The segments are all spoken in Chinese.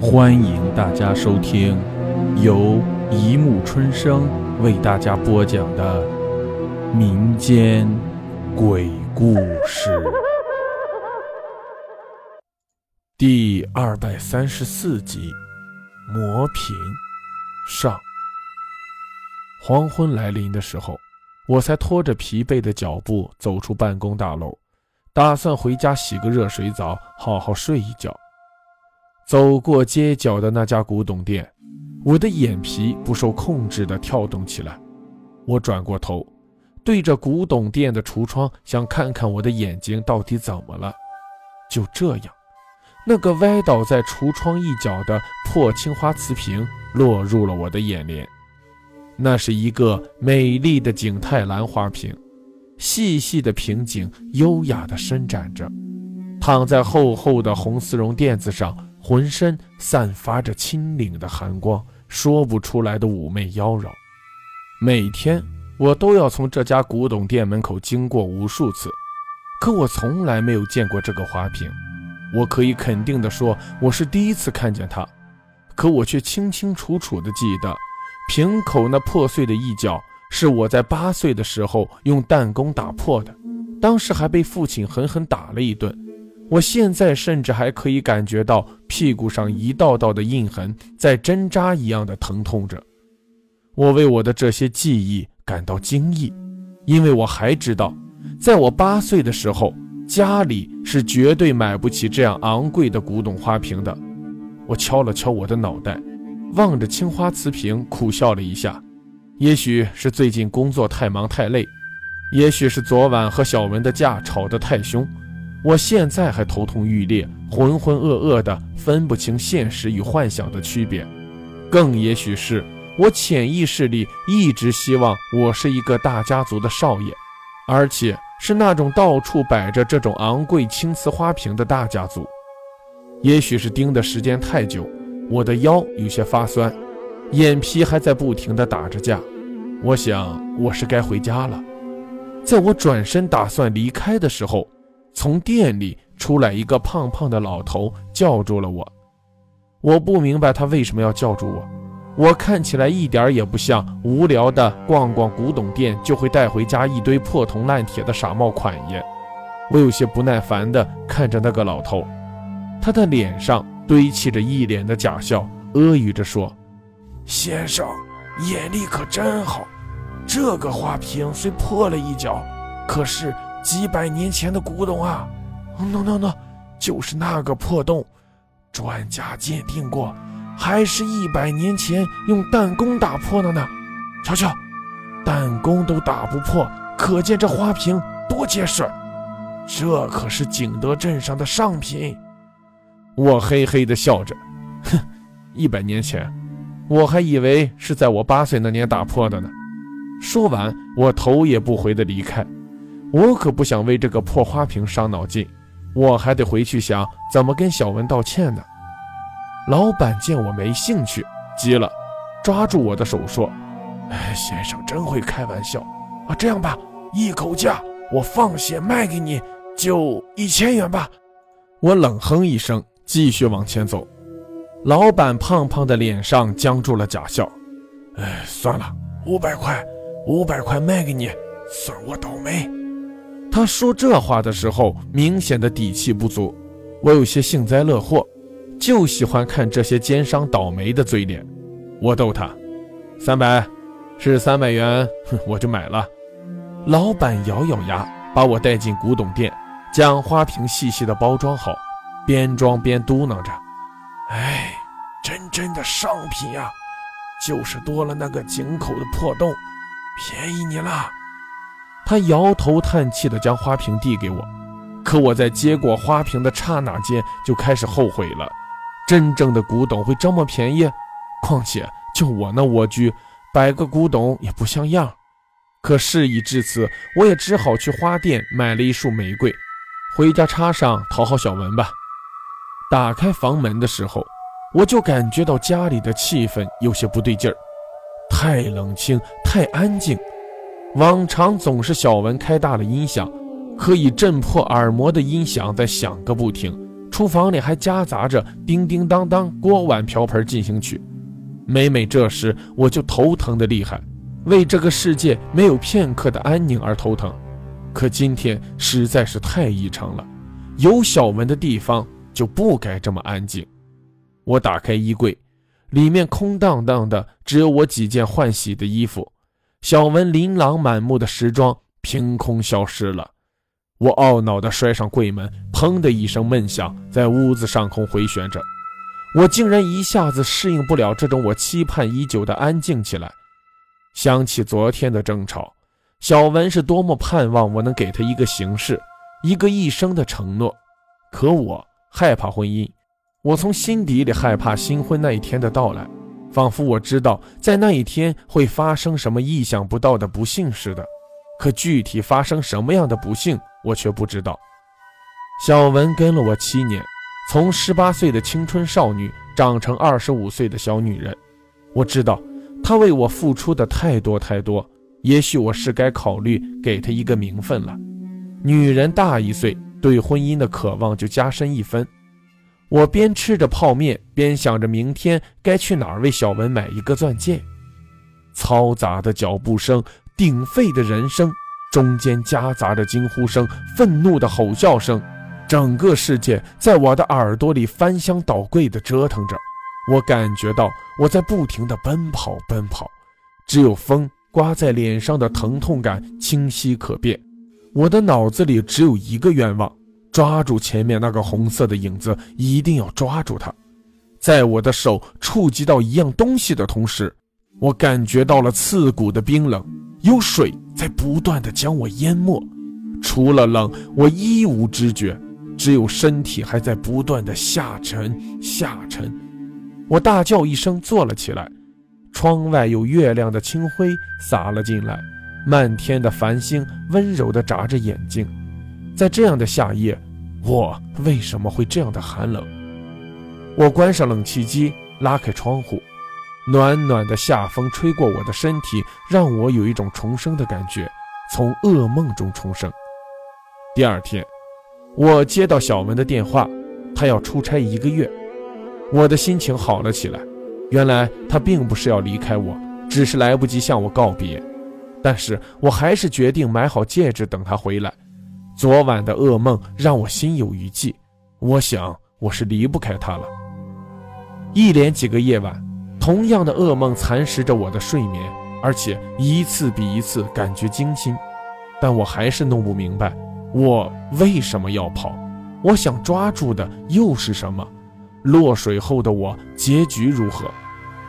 欢迎大家收听由一木春生为大家播讲的民间鬼故事第二百三十四集《魔品上》。黄昏来临的时候，我才拖着疲惫的脚步走出办公大楼，打算回家洗个热水澡，好好睡一觉。走过街角的那家古董店，我的眼皮不受控制地跳动起来。我转过头，对着古董店的橱窗，想看看我的眼睛到底怎么了。就这样，那个歪倒在橱窗一角的破青花瓷瓶落入了我的眼帘。那是一个美丽的景泰蓝花瓶，细细的瓶颈优雅地伸展着，躺在厚厚的红丝绒垫子上。浑身散发着清灵的寒光，说不出来的妩媚妖娆。每天我都要从这家古董店门口经过无数次，可我从来没有见过这个花瓶。我可以肯定地说，我是第一次看见它。可我却清清楚楚地记得，瓶口那破碎的一角是我在八岁的时候用弹弓打破的，当时还被父亲狠狠打了一顿。我现在甚至还可以感觉到屁股上一道道的印痕在针扎一样的疼痛着。我为我的这些记忆感到惊异，因为我还知道，在我八岁的时候，家里是绝对买不起这样昂贵的古董花瓶的。我敲了敲我的脑袋，望着青花瓷瓶，苦笑了一下。也许是最近工作太忙太累，也许是昨晚和小文的架吵得太凶。我现在还头痛欲裂，浑浑噩噩的，分不清现实与幻想的区别。更也许是我潜意识里一直希望我是一个大家族的少爷，而且是那种到处摆着这种昂贵青瓷花瓶的大家族。也许是盯的时间太久，我的腰有些发酸，眼皮还在不停地打着架。我想我是该回家了。在我转身打算离开的时候。从店里出来一个胖胖的老头，叫住了我。我不明白他为什么要叫住我。我看起来一点也不像无聊的逛逛古董店就会带回家一堆破铜烂铁的傻帽款爷。我有些不耐烦地看着那个老头，他的脸上堆砌着一脸的假笑，阿谀着说：“先生，眼力可真好。这个花瓶虽破了一角，可是……”几百年前的古董啊，no no no，就是那个破洞，专家鉴定过，还是一百年前用弹弓打破的呢。瞧瞧，弹弓都打不破，可见这花瓶多结实。这可是景德镇上的上品。我嘿嘿地笑着，哼，一百年前，我还以为是在我八岁那年打破的呢。说完，我头也不回地离开。我可不想为这个破花瓶伤脑筋，我还得回去想怎么跟小文道歉呢。老板见我没兴趣，急了，抓住我的手说：“哎，先生真会开玩笑啊！这样吧，一口价，我放血卖给你，就一千元吧。”我冷哼一声，继续往前走。老板胖胖的脸上僵住了假笑：“哎，算了，五百块，五百块卖给你，算我倒霉。”他说这话的时候，明显的底气不足。我有些幸灾乐祸，就喜欢看这些奸商倒霉的嘴脸。我逗他：“三百，是三百元，哼，我就买了。”老板咬咬牙，把我带进古董店，将花瓶细细的包装好，边装边嘟囔着：“哎，真真的上品呀，就是多了那个井口的破洞，便宜你了。”他摇头叹气地将花瓶递给我，可我在接过花瓶的刹那间就开始后悔了。真正的古董会这么便宜？况且就我那蜗居，摆个古董也不像样。可事已至此，我也只好去花店买了一束玫瑰，回家插上讨好小文吧。打开房门的时候，我就感觉到家里的气氛有些不对劲儿，太冷清，太安静。往常总是小文开大了音响，可以震破耳膜的音响在响个不停，厨房里还夹杂着叮叮当当锅碗瓢盆进行曲。每每这时，我就头疼的厉害，为这个世界没有片刻的安宁而头疼。可今天实在是太异常了，有小文的地方就不该这么安静。我打开衣柜，里面空荡荡的，只有我几件换洗的衣服。小文琳琅满目的时装凭空消失了。我懊恼地摔上柜门，砰的一声闷响在屋子上空回旋着。我竟然一下子适应不了这种我期盼已久的安静起来。想起昨天的争吵。小文是多么盼望我能给他一个形式，一个一生的承诺，可我害怕婚姻，我从心底里害怕新婚那一天的到来，仿佛我知道在那一天会发生什么意想不到的不幸似的，可具体发生什么样的不幸，我却不知道。小文跟了我七年，从十八岁的青春少女长成二十五岁的小女人，我知道她为我付出的太多太多。也许我是该考虑给她一个名分了。女人大一岁，对婚姻的渴望就加深一分。我边吃着泡面，边想着明天该去哪儿为小文买一个钻戒。嘈杂的脚步声，鼎沸的人声，中间夹杂着惊呼声、愤怒的吼叫声，整个世界在我的耳朵里翻箱倒柜地折腾着。我感觉到我在不停地奔跑，奔跑，只有风。刮在脸上的疼痛感清晰可辨，我的脑子里只有一个愿望：抓住前面那个红色的影子，一定要抓住它。在我的手触及到一样东西的同时，我感觉到了刺骨的冰冷，有水在不断的将我淹没。除了冷，我一无知觉，只有身体还在不断的下沉下沉。我大叫一声，坐了起来。窗外有月亮的清辉洒了进来，漫天的繁星温柔地眨着眼睛。在这样的夏夜，我为什么会这样的寒冷？我关上冷气机，拉开窗户，暖暖的夏风吹过我的身体，让我有一种重生的感觉，从噩梦中重生。第二天，我接到小文的电话，他要出差一个月，我的心情好了起来。原来他并不是要离开我，只是来不及向我告别。但是我还是决定买好戒指等他回来。昨晚的噩梦让我心有余悸，我想我是离不开他了。一连几个夜晚，同样的噩梦蚕食着我的睡眠，而且一次比一次感觉惊心。但我还是弄不明白，我为什么要跑？我想抓住的又是什么？落水后的我结局如何？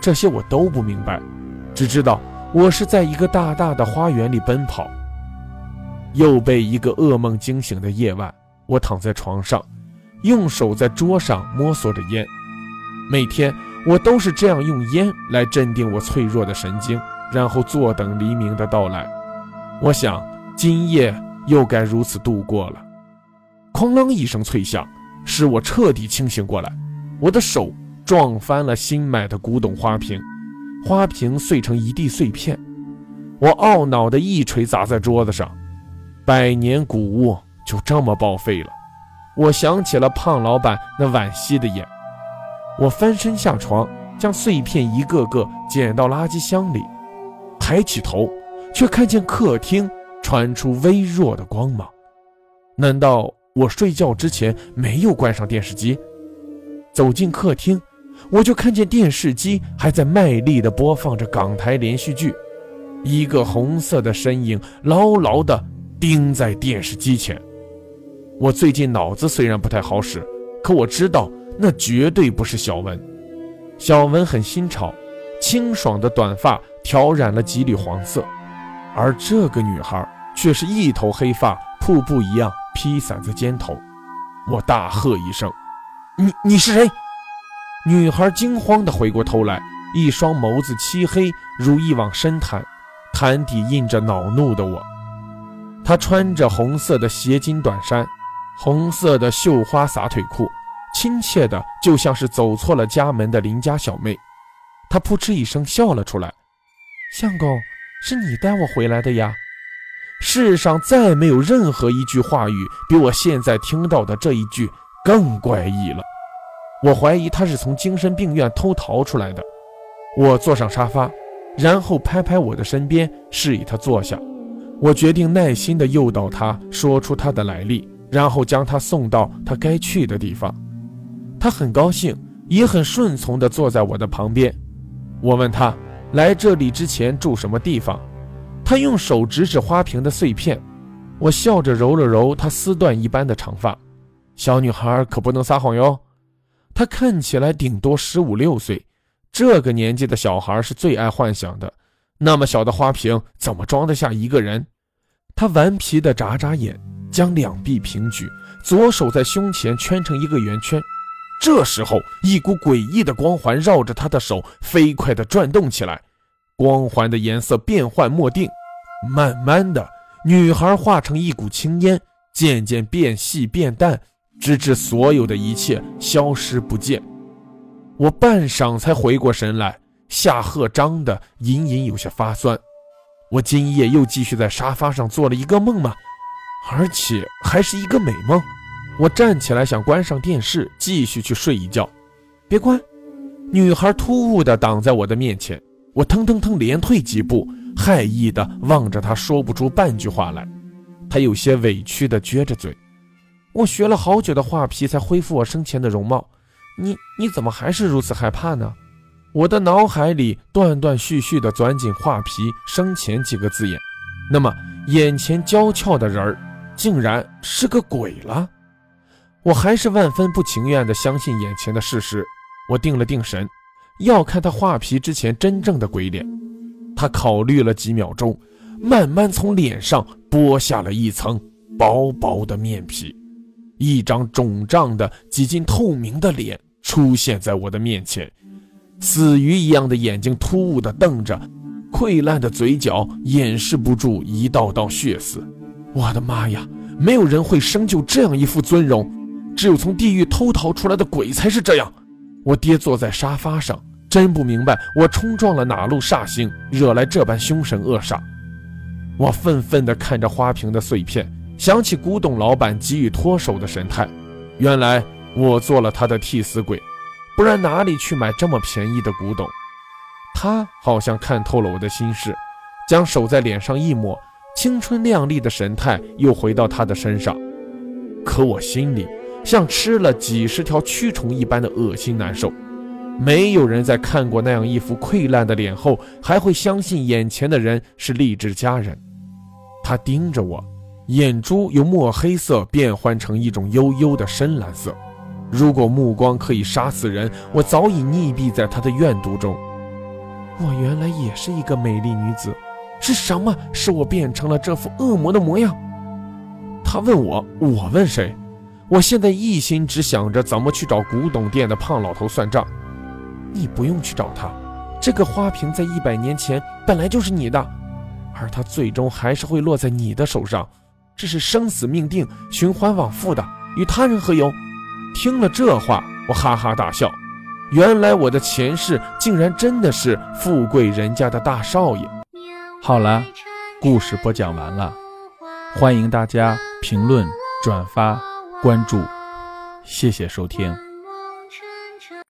这些我都不明白，只知道我是在一个大大的花园里奔跑。又被一个噩梦惊醒的夜晚，我躺在床上，用手在桌上摸索着烟。每天我都是这样用烟来镇定我脆弱的神经，然后坐等黎明的到来。我想今夜又该如此度过了。哐啷一声脆响，使我彻底清醒过来。我的手撞翻了新买的古董花瓶，花瓶碎成一地碎片。我懊恼地一锤砸在桌子上，百年古物就这么报废了。我想起了胖老板那惋惜的眼。我翻身下床，将碎片一个个捡到垃圾箱里，抬起头，却看见客厅传出微弱的光芒。难道我睡觉之前没有关上电视机？走进客厅，我就看见电视机还在卖力地播放着港台连续剧，一个红色的身影牢牢地钉在电视机前。我最近脑子虽然不太好使，可我知道那绝对不是小文。小文很新潮，清爽的短发挑染了几缕黄色，而这个女孩却是一头黑发，瀑布一样披散在肩头。我大喝一声。你你是谁？女孩惊慌地回过头来，一双眸子漆黑如一汪深潭，潭底印着恼怒的我。她穿着红色的斜襟短衫，红色的绣花洒腿裤，亲切的就像是走错了家门的邻家小妹。她扑哧一声笑了出来：“相公，是你带我回来的呀？世上再没有任何一句话语比我现在听到的这一句。”更怪异了。我怀疑他是从精神病院偷逃出来的。我坐上沙发，然后拍拍我的身边，示意他坐下。我决定耐心地诱导他说出他的来历，然后将他送到他该去的地方。他很高兴，也很顺从地坐在我的旁边。我问他来这里之前住什么地方，他用手指指花瓶的碎片。我笑着揉了揉他丝缎一般的长发。小女孩可不能撒谎哟。她看起来顶多十五六岁，这个年纪的小孩是最爱幻想的。那么小的花瓶怎么装得下一个人？他顽皮地眨眨眼，将两臂平举，左手在胸前圈成一个圆圈。这时候，一股诡异的光环绕着他的手飞快地转动起来，光环的颜色变幻莫定。慢慢的，女孩化成一股青烟，渐渐变细变淡。直至所有的一切消失不见，我半晌才回过神来，下颌张的隐隐有些发酸。我今夜又继续在沙发上做了一个梦吗？而且还是一个美梦。我站起来想关上电视，继续去睡一觉。别关！女孩突兀地挡在我的面前，我腾腾腾连退几步，害意地望着她，说不出半句话来。她有些委屈地撅着嘴。我学了好久的画皮，才恢复我生前的容貌。你你怎么还是如此害怕呢？我的脑海里断断续续地钻进画皮生前几个字眼。那么，眼前娇俏的人儿，竟然是个鬼了？我还是万分不情愿地相信眼前的事实。我定了定神，要看他画皮之前真正的鬼脸。他考虑了几秒钟，慢慢从脸上剥下了一层薄薄的面皮。一张肿胀的、几近透明的脸出现在我的面前，死鱼一样的眼睛突兀地瞪着，溃烂的嘴角掩饰不住一道道血丝。我的妈呀！没有人会生就这样一副尊容，只有从地狱偷逃出来的鬼才是这样。我爹坐在沙发上，真不明白我冲撞了哪路煞星，惹来这般凶神恶煞。我愤愤地看着花瓶的碎片。想起古董老板急于脱手的神态，原来我做了他的替死鬼，不然哪里去买这么便宜的古董？他好像看透了我的心事，将手在脸上一抹，青春靓丽的神态又回到他的身上。可我心里像吃了几十条蛆虫一般的恶心难受。没有人在看过那样一副溃烂的脸后，还会相信眼前的人是励志佳人。他盯着我。眼珠由墨黑色变换成一种幽幽的深蓝色。如果目光可以杀死人，我早已溺毙在他的怨毒中。我原来也是一个美丽女子，是什么使我变成了这副恶魔的模样？他问我，我问谁？我现在一心只想着怎么去找古董店的胖老头算账。你不用去找他，这个花瓶在一百年前本来就是你的，而它最终还是会落在你的手上。这是生死命定，循环往复的，与他人何由？听了这话，我哈哈大笑。原来我的前世竟然真的是富贵人家的大少爷。好了，故事播讲完了，欢迎大家评论、转发、关注，谢谢收听。